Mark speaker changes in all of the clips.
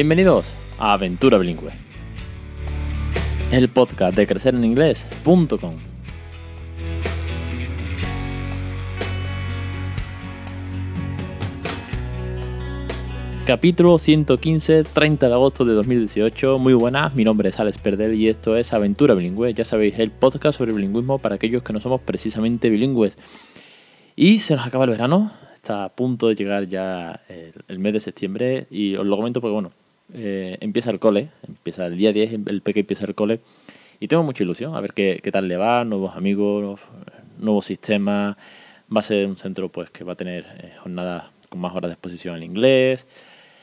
Speaker 1: Bienvenidos a Aventura Bilingüe, el podcast de crecereninglés.com. Capítulo 115, 30 de agosto de 2018. Muy buenas, mi nombre es Alex Perdel y esto es Aventura Bilingüe. Ya sabéis, el podcast sobre bilingüismo para aquellos que no somos precisamente bilingües. Y se nos acaba el verano, está a punto de llegar ya el, el mes de septiembre y os lo comento porque, bueno, eh, empieza el cole, empieza el día 10, el peque empieza el cole y tengo mucha ilusión a ver qué, tal le va, nuevos amigos, nuevos sistemas. Va a ser un centro pues que va a tener eh, jornadas con más horas de exposición en inglés.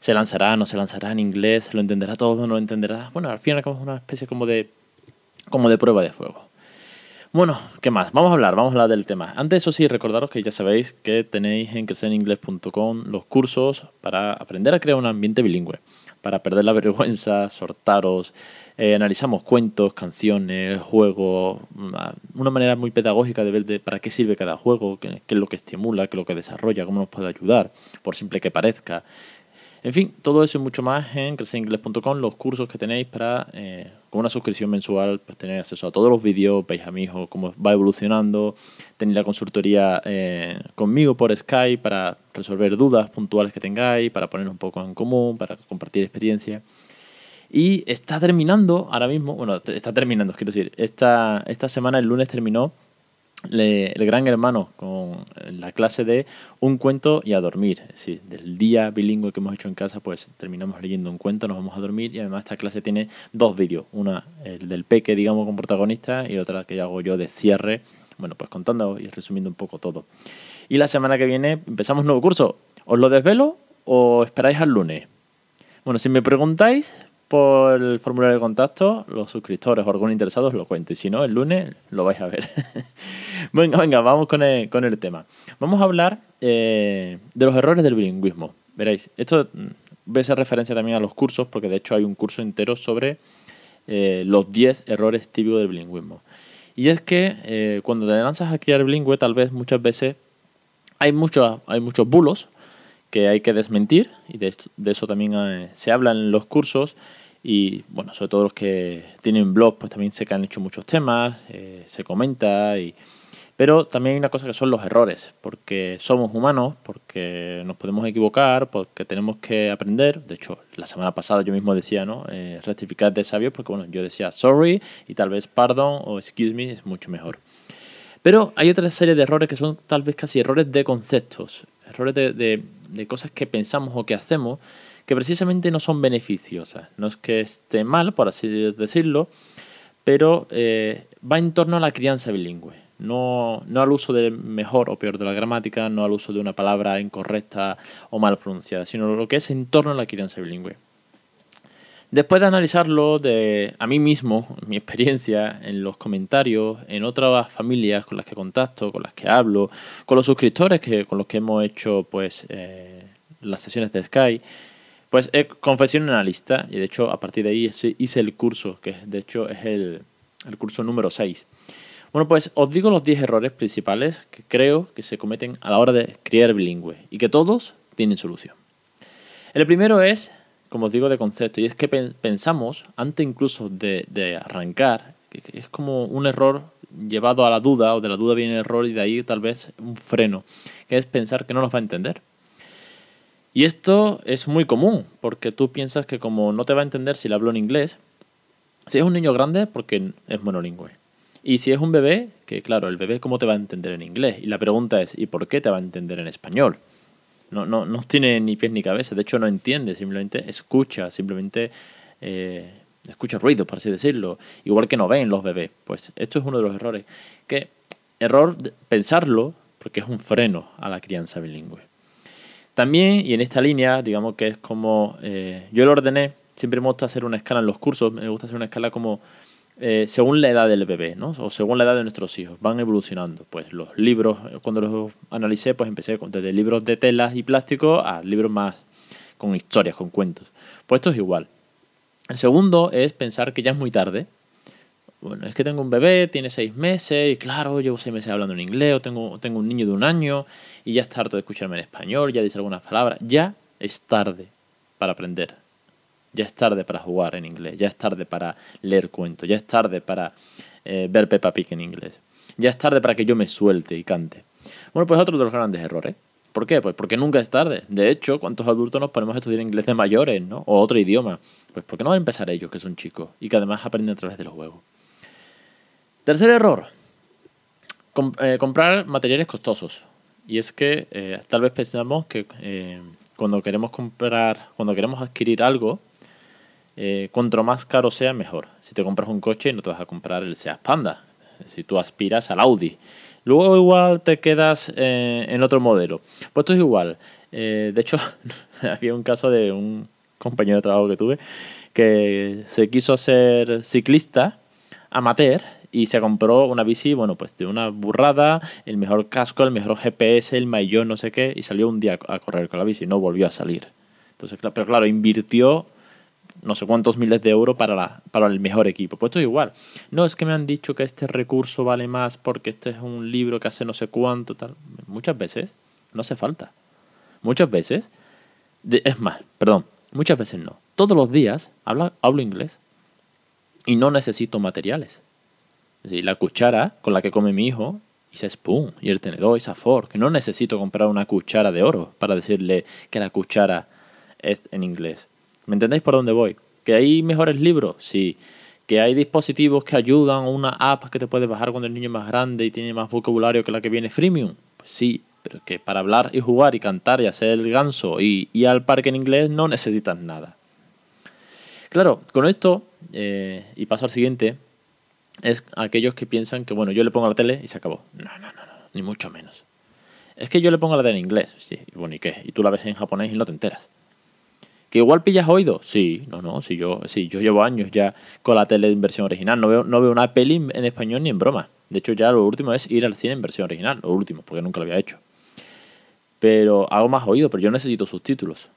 Speaker 1: Se lanzará, no se lanzará en inglés, lo entenderá todo, no lo entenderá. Bueno, al final es una especie como de, como de prueba de fuego. Bueno, ¿qué más? Vamos a hablar, vamos a hablar del tema. Antes, eso sí, recordaros que ya sabéis que tenéis en crecereningles.com los cursos para aprender a crear un ambiente bilingüe para perder la vergüenza, sortaros, eh, analizamos cuentos, canciones, juegos, mm, una manera muy pedagógica de ver de para qué sirve cada juego, qué, qué, es lo que estimula, qué es lo que desarrolla, cómo nos puede ayudar, por simple que parezca. En fin, todo eso y mucho más en creceringles.com, los cursos que tenéis para, eh, con una suscripción mensual, pues tener acceso a todos los vídeos, veis a mi hijo cómo va evolucionando, tenéis la consultoría eh, conmigo por Skype para resolver dudas puntuales que tengáis, para poner un poco en común, para compartir experiencia. Y está terminando ahora mismo, bueno, está terminando, quiero decir, esta, esta semana, el lunes terminó le, el gran hermano con la clase de un cuento y a dormir. Es decir, del día bilingüe que hemos hecho en casa, pues terminamos leyendo un cuento, nos vamos a dormir y además esta clase tiene dos vídeos. Una, el del peque, digamos, con protagonista y otra que hago yo de cierre, bueno, pues contando y resumiendo un poco todo. Y la semana que viene empezamos un nuevo curso. ¿Os lo desvelo o esperáis al lunes? Bueno, si me preguntáis, por el formulario de contacto, los suscriptores o algunos interesados lo cuenten. Si no, el lunes lo vais a ver. venga, venga, vamos con el, tema. Vamos a hablar eh, de los errores del bilingüismo. Veréis, esto ve esa referencia también a los cursos, porque de hecho hay un curso entero sobre eh, los 10 errores típicos del bilingüismo. Y es que eh, cuando te lanzas a criar bilingüe, tal vez muchas veces hay, mucho, hay muchos bulos que hay que desmentir, y de eso también eh, se habla en los cursos, y bueno, sobre todo los que tienen blog, pues también sé que han hecho muchos temas, eh, se comenta, y, pero también hay una cosa que son los errores, porque somos humanos, porque nos podemos equivocar, porque tenemos que aprender. De hecho, la semana pasada yo mismo decía, ¿no? Eh, rectificar de sabios, porque bueno, yo decía sorry y tal vez pardon o excuse me es mucho mejor. Pero hay otra serie de errores que son tal vez casi errores de conceptos, errores de, de, de cosas que pensamos o que hacemos que precisamente no son beneficiosas. No es que esté mal, por así decirlo, pero eh, va en torno a la crianza bilingüe. No, al uso de mejor o peor de la gramática, no al uso de una palabra incorrecta o mal pronunciada, sino lo que es en torno a la crianza bilingüe. Después de analizarlo de a mí mismo, mi experiencia en los comentarios, en otras familias con las que contacto, con las que hablo, con los suscriptores que, con los que hemos hecho pues eh, las sesiones de Sky, pues he confesión en una lista y de hecho a partir de ahí hice el curso, que de hecho es el, el curso número 6. Bueno, pues os digo los 10 errores principales que creo que se cometen a la hora de criar bilingüe y que todos tienen solución. El primero es como os digo, de concepto. Y es que pensamos, antes incluso de, de, arrancar, que es como un error llevado a la duda, o de la duda viene el error y de ahí tal vez un freno, que es pensar que no nos va a entender. Y esto es muy común, porque tú piensas que como no te va a entender si le hablo en inglés, si es un niño grande, porque es monolingüe. Y si es un bebé, que claro, el bebé cómo te va a entender en inglés. Y la pregunta es, ¿y por qué te va a entender en español? No, no, no tiene ni pies ni cabeza, de hecho no entiende, simplemente escucha, simplemente eh, escucha ruido, por así decirlo, igual que no ven los bebés. Pues esto es uno de los errores. Que error pensarlo, porque es un freno a la crianza bilingüe. También, y en esta línea, digamos que es como eh, yo lo ordené, siempre me gusta hacer una escala en los cursos, me gusta hacer una escala como eh, según la edad del bebé, ¿no? O según la edad de nuestros hijos, van evolucionando. Pues los libros, cuando los analicé, pues empecé desde libros de telas y plástico a libros más con historias, con cuentos. Pues esto es igual. El segundo es pensar que ya es muy tarde. Bueno, es que tengo un bebé, tiene seis meses, y claro, llevo seis meses hablando en inglés, o tengo, tengo un niño de un año, y ya está harto de escucharme en español, ya dice algunas palabras. Ya es tarde para aprender Ya es tarde para jugar en inglés, ya es tarde para leer cuentos, ya es tarde para eh, ver Peppa Pig en inglés. Ya es tarde para que yo me suelte y cante. Bueno, pues otro de los grandes errores. ¿Por qué? Pues porque nunca es tarde. De hecho, ¿cuántos adultos nos ponemos a estudiar inglés de mayores, ¿no? O otro idioma. Pues porque no van a empezar ellos, que son chicos, y que además aprenden a través de los juegos. Tercer error. Eh, comprar materiales costosos. Y es que eh, tal vez pensamos que cuando queremos comprar, cuando queremos adquirir algo, cuanto más caro sea, mejor. Si te compras un coche, no te vas a comprar el Seat Panda. Si tú aspiras al Audi. Luego igual te quedas en otro modelo. Pues esto es igual. de hecho, había un caso de un compañero de trabajo que tuve que se quiso hacer ciclista amateur y se compró una bici, bueno, pues de una burrada, el mejor casco, el mejor GPS, el mayor no sé qué, y salió un día a correr con la bici, no volvió a salir. Entonces, pero claro, invirtió no sé cuántos miles de euros para, la, para el mejor equipo. Pues esto es igual. No es que me han dicho que este recurso vale más porque este es un libro que hace no sé cuánto, tal. Muchas veces no hace falta. Muchas veces, es más, perdón, muchas veces no. Todos los días hablo, hablo inglés y no necesito materiales la cuchara con la que come mi hijo, y ese spoon, y el tenedor, y esa fork. No necesito comprar una cuchara de oro para decirle que la cuchara es en inglés. ¿Me entendéis por dónde voy? ¿Que hay mejores libros? Sí. ¿Que hay dispositivos que ayudan o una app que te puedes bajar cuando el niño es más grande y tiene más vocabulario que la que viene freemium? Pues sí, pero que para hablar y jugar y cantar y hacer el ganso y ir al parque en inglés no necesitas nada. Claro, con esto, eh, y paso al siguiente, es aquellos que piensan que, bueno, yo le pongo la tele y se acabó. No, no, no, no, ni mucho menos. Es que yo le pongo la tele en inglés, sí, bueno, ¿y qué? Y tú la ves en japonés y no te enteras. ¿Que igual pillas oído? Sí, no, no, si yo, sí, yo llevo años ya con la tele en versión original, no veo, no veo una peli en español ni en broma. De hecho, ya lo último es ir al cine en versión original, lo último, porque nunca lo había hecho. Pero hago más oído, pero yo necesito subtítulos.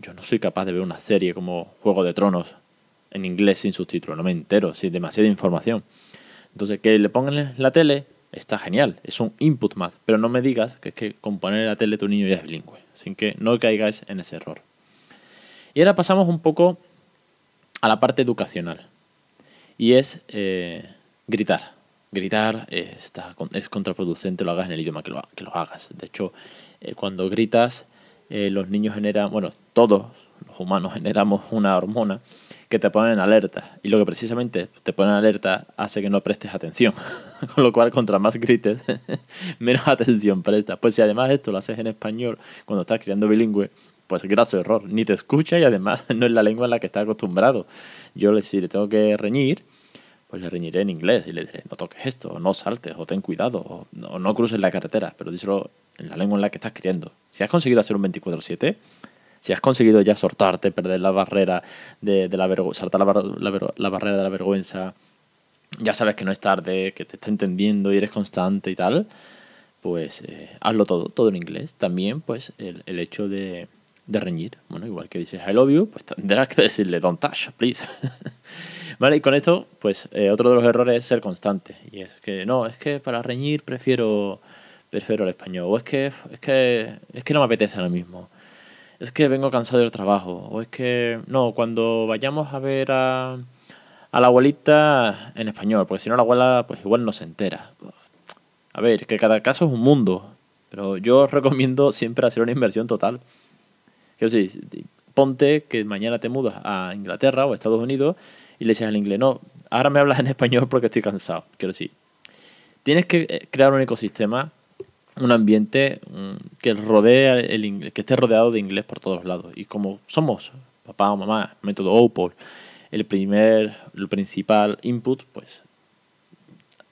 Speaker 1: Yo no soy capaz de ver una serie como Juego de Tronos en inglés sin subtítulos, no me entero, sin demasiada información. Entonces, que le pongan la tele está genial, es un input más, pero no me digas que es que con poner la tele tu niño ya es bilingüe, así que no caigáis en ese error. Y ahora pasamos un poco a la parte educacional, y es eh, gritar. Gritar está, es contraproducente, lo hagas en el idioma que lo, que lo hagas. De hecho, eh, cuando gritas, eh, los niños generan, bueno, todos los humanos generamos una hormona que te ponen alerta. Y lo que precisamente te ponen alerta hace que no prestes atención. Con lo cual, contra más grites, menos atención prestas. Pues si además esto lo haces en español cuando estás criando bilingüe, pues graso error. Ni te escucha y además no es la lengua en la que estás acostumbrado. Yo si le tengo que reñir, pues le reñiré en inglés y le diré, no toques esto, no saltes, o ten cuidado, o no, cruces la carretera, pero díselo en la lengua en la que estás criando. Si has conseguido hacer un 24-7, si has conseguido ya sortarte, perder la barrera de, la vergüenza, saltar la, barrera de la vergüenza, ya sabes que no es tarde, que te está entendiendo y eres constante y tal, pues eh, hazlo todo, todo en inglés. También, pues, el, hecho de, reñir. Bueno, igual que dices I love you, pues tendrás que decirle don't touch, please. vale, y con esto, pues, eh, otro de los errores es ser constante. Y es que, no, es que para reñir prefiero prefiero el español. O es que, es que, es que no me apetece ahora mismo es que vengo cansado del trabajo, o es que, no, cuando vayamos a ver a, a la abuelita en español, porque si no la abuela pues igual no se entera. A ver, que cada caso es un mundo, pero yo recomiendo siempre hacer una inversión total. Quiero decir, ponte que mañana te mudas a Inglaterra o a Estados Unidos y le dices al inglés, no, ahora me hablas en español porque estoy cansado. Quiero decir, tienes que eh, crear un ecosistema un ambiente mm, que rodea el que esté rodeado de inglés por todos lados. Y como somos papá o mamá, método OPOL, el primer, el principal input, pues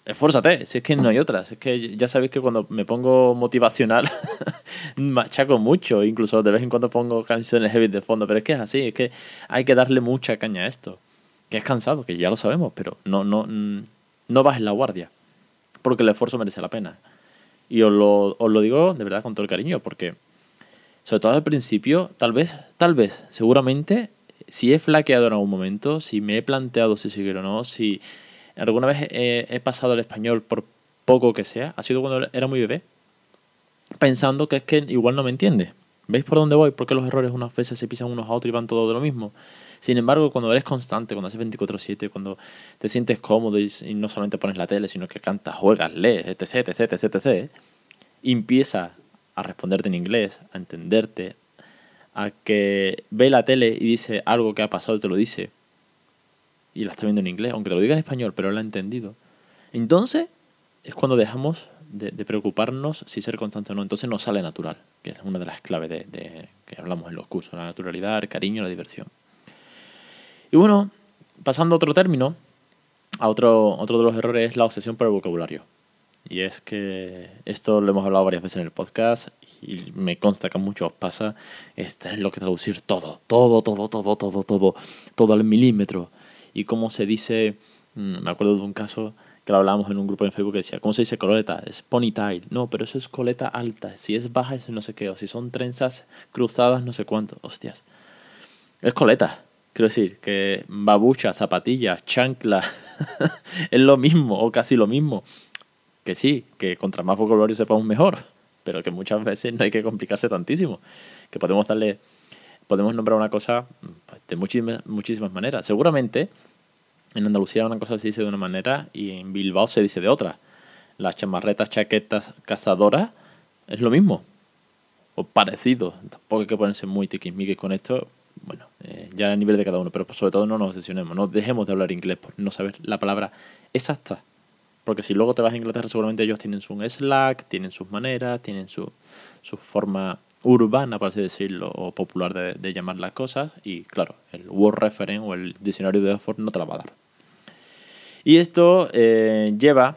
Speaker 1: esfuérzate, si es que no hay otras. Es que ya sabéis que cuando me pongo motivacional, machaco mucho, incluso de vez en cuando pongo canciones heavy de fondo, pero es que es así, es que hay que darle mucha caña a esto. Que es cansado, que ya lo sabemos, pero no, no, mm, no en la guardia, porque el esfuerzo merece la pena. Y os lo, os lo digo de verdad con todo el cariño, porque sobre todo al principio, tal vez, tal vez, seguramente, si he flaqueado en algún momento, si me he planteado si seguir o no, si alguna vez he, pasado al español por poco que sea, ha sido cuando era muy bebé, pensando que es que igual no me entiende. ¿Veis por dónde voy? Porque los errores unas veces se pisan unos a otros y van todos de lo mismo. Sin embargo, cuando eres constante, cuando haces 24/7, cuando te sientes cómodo y, no solamente pones la tele, sino que cantas, juegas, lees, etc, etc, etc, etc, empieza a responderte en inglés, a entenderte, a que ve la tele y dice algo que ha pasado y te lo dice, y la está viendo en inglés, aunque te lo diga en español, pero lo ha entendido. Entonces es cuando dejamos de, preocuparnos si ser constante o no. Entonces nos sale natural, que es una de las claves de, que hablamos en los cursos, la naturalidad, el cariño, la diversión. Y bueno, pasando a otro término, a otro, otro de los errores es la obsesión por el vocabulario. Y es que esto lo hemos hablado varias veces en el podcast y me consta que a muchos pasa. Es lo que traducir todo, todo, todo, todo, todo, todo, todo al milímetro. Y como se dice, mm, me acuerdo de un caso que lo hablábamos en un grupo en Facebook que decía, ¿cómo se dice coleta? Es ponytail. No, pero eso es coleta alta. Si es baja es no sé qué. O si son trenzas cruzadas no sé cuánto. Hostias. Es coleta. Quiero decir, que babucha, zapatilla, chancla, es lo mismo o casi lo mismo. Que sí, que contra más vocabulario sepamos mejor, pero que muchas veces no hay que complicarse tantísimo. Que podemos darle, podemos nombrar una cosa pues, de muchísimas, muchísimas maneras. Seguramente en Andalucía una cosa se dice de una manera y en Bilbao se dice de otra. Las chamarretas, chaquetas, cazadoras es lo mismo. O parecido. Tampoco hay que ponerse muy tiquismiquis con esto. Bueno, eh, ya a nivel de cada uno. Pero sobre todo no nos obsesionemos. No dejemos de hablar inglés por no saber la palabra exacta. Porque si luego te vas a Inglaterra seguramente ellos tienen su Slack, tienen sus maneras, tienen su, su forma urbana, por así decirlo, o popular de, de, llamar las cosas. Y claro, el Word Reference o el diccionario de Oxford no te la va a dar. Y esto eh, lleva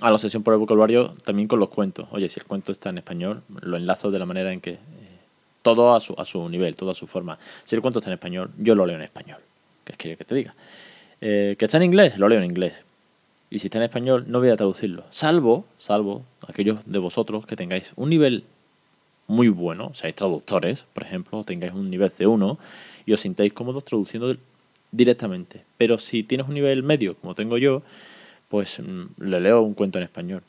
Speaker 1: a la obsesión por el vocabulario también con los cuentos. Oye, si el cuento está en español, lo enlazo de la manera en que eh, todo a su, a su nivel, todo a su forma. Si el cuento está en español, yo lo leo en español. ¿Qué es que te diga? Eh, que está en inglés, lo leo en inglés. Y si está en español, no voy a traducirlo. Salvo, salvo aquellos de vosotros que tengáis un nivel muy bueno, seáis traductores, por ejemplo, tengáis un nivel C1 y os sintáis cómodos traduciendo directamente. Pero si tienes un nivel medio, como tengo yo, pues mm, le leo un cuento en español.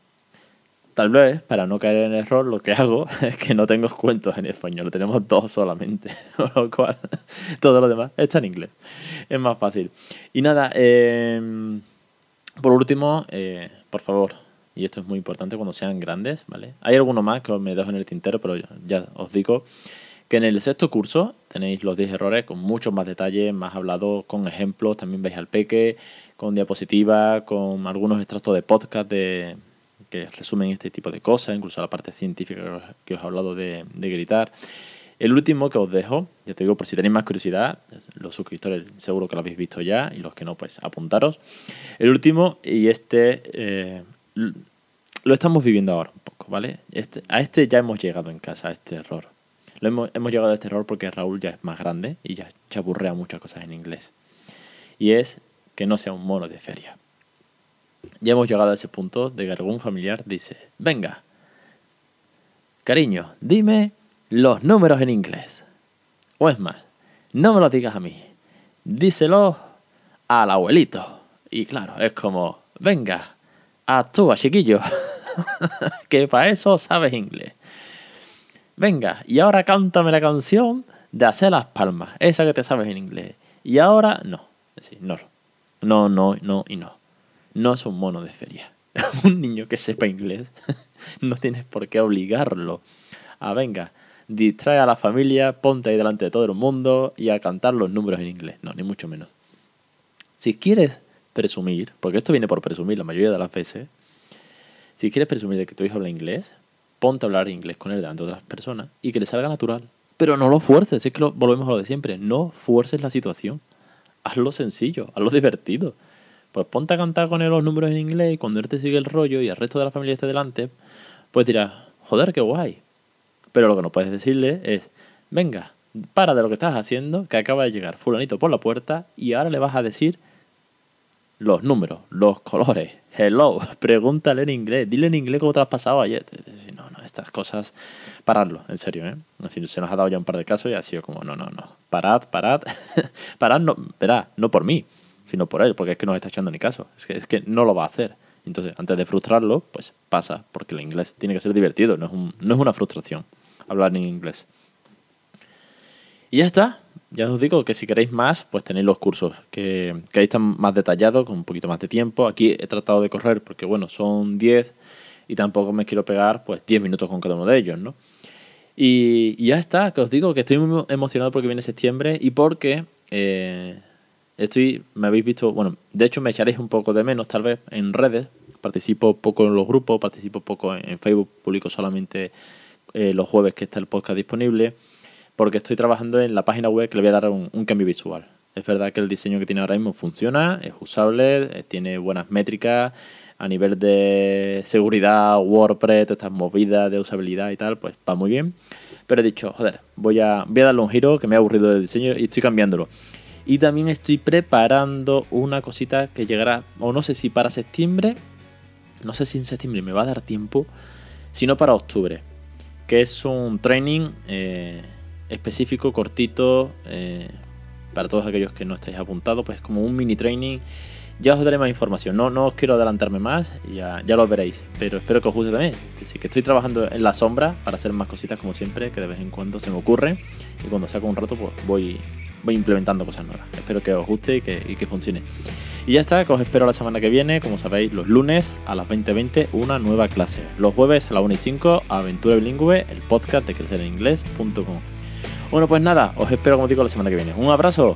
Speaker 1: Tal vez, para no caer en error, lo que hago es que no tengo cuentos en español, tenemos dos solamente, con lo cual todo lo demás está en inglés. Es más fácil. Y nada, em, por último, eh, por favor, y esto es muy importante cuando sean grandes, ¿vale? Hay alguno más que me dejo en el tintero, pero ya os digo que en el sexto curso tenéis los 10 errores con mucho más detalle, más hablado, con ejemplos, también veis al peque, con diapositivas, con algunos extractos de podcast de, que resumen este tipo de cosas, incluso la parte científica que os he hablado de, gritar. El último que os dejo, ya te digo, por si tenéis más curiosidad, los suscriptores seguro que lo habéis visto ya y los que no, pues apuntaros. El último, y este eh, lo estamos viviendo ahora un poco, ¿vale? Este, a este ya hemos llegado en casa, a este error hemos, llegado a este error porque Raúl ya es más grande y ya chaburrea muchas cosas en inglés. Y es que no sea un mono de feria. Ya hemos llegado a ese punto de que algún familiar dice, venga, cariño, dime los números en inglés. O es más, no me lo digas a mí, díselo al abuelito. Y claro, es como, venga, actúa chiquillo, que para eso sabes inglés. Venga, y ahora cántame la canción de hacer las palmas, esa que te sabes en inglés. Y ahora no. Es decir, no. No, no, no y no. No es un mono de feria. un niño que sepa inglés, no tienes por qué obligarlo a, venga, distrae a la familia, ponte ahí delante de todo el mundo y a cantar los números en inglés. No, ni mucho menos. Si quieres presumir, porque esto viene por presumir la mayoría de las veces, si quieres presumir de que tu hijo habla inglés, ponte a hablar inglés con él delante de otras personas y que le salga natural. Pero no lo fuerces, es que volvemos a lo de siempre, no fuerces la situación. Hazlo sencillo, hazlo divertido. Pues ponte a cantar con él los números en inglés y cuando él te sigue el rollo y el resto de la familia esté delante, pues dirás, joder, qué guay. Pero lo que no puedes decirle es, venga, para de lo que estás haciendo, que acaba de llegar fulanito por la puerta y ahora le vas a decir los números, los colores, hello, pregúntale en inglés, dile en inglés cómo te has pasado ayer estas cosas, paradlo, en serio, ¿eh? Así, se nos ha dado ya un par de casos y ha sido como, no, no, no, parad, parad, parad, no, verá, no por mí, sino por él, porque es que no está echando ni caso, es que, es que no lo va a hacer. Entonces, antes de frustrarlo, pues pasa, porque el inglés tiene que ser divertido, no es, un, no es una frustración hablar en inglés. Y ya está. Ya os digo que si queréis más, pues tenéis los cursos, que, que ahí están más detallados, con un poquito más de tiempo. Aquí he tratado de correr porque, bueno, son 10 y tampoco me quiero pegar pues 10 minutos con cada uno de ellos, ¿no? Y, ya está, que os digo que estoy muy emocionado porque viene septiembre y porque eh, estoy, me habéis visto, bueno, de hecho me echaréis un poco de menos tal vez en redes, participo poco en los grupos, participo poco en, Facebook, publico solamente eh, los jueves que está el podcast disponible, porque estoy trabajando en la página web que le voy a dar un, cambio visual. Es verdad que el diseño que tiene ahora mismo funciona, es usable, eh, tiene buenas métricas, a nivel de seguridad, WordPress, todas estas movidas de usabilidad y tal, pues va muy bien. Pero he dicho, joder, voy a, darle un giro que me ha aburrido del diseño y estoy cambiándolo. Y también estoy preparando una cosita que llegará, o no sé si para septiembre, no sé si en septiembre me va a dar tiempo, sino para octubre, que es un training eh, específico, cortito, eh, para todos aquellos que no estáis apuntados, pues como un mini training ya os daré más información. No, no os quiero adelantarme más, ya, ya lo veréis. Pero espero que os guste también. Así que estoy trabajando en la sombra para hacer más cositas como siempre, que de vez en cuando se me ocurre. Y cuando saco un rato, pues voy, voy implementando cosas nuevas. Espero que os guste y que, funcione. Y ya está, que os espero la semana que viene. Como sabéis, los lunes a las 20.20 una nueva clase. Los jueves a las 1 y 5, Aventura Bilingüe, el podcast de crecereninglés.com. Bueno, pues nada, os espero como digo la semana que viene. Un abrazo.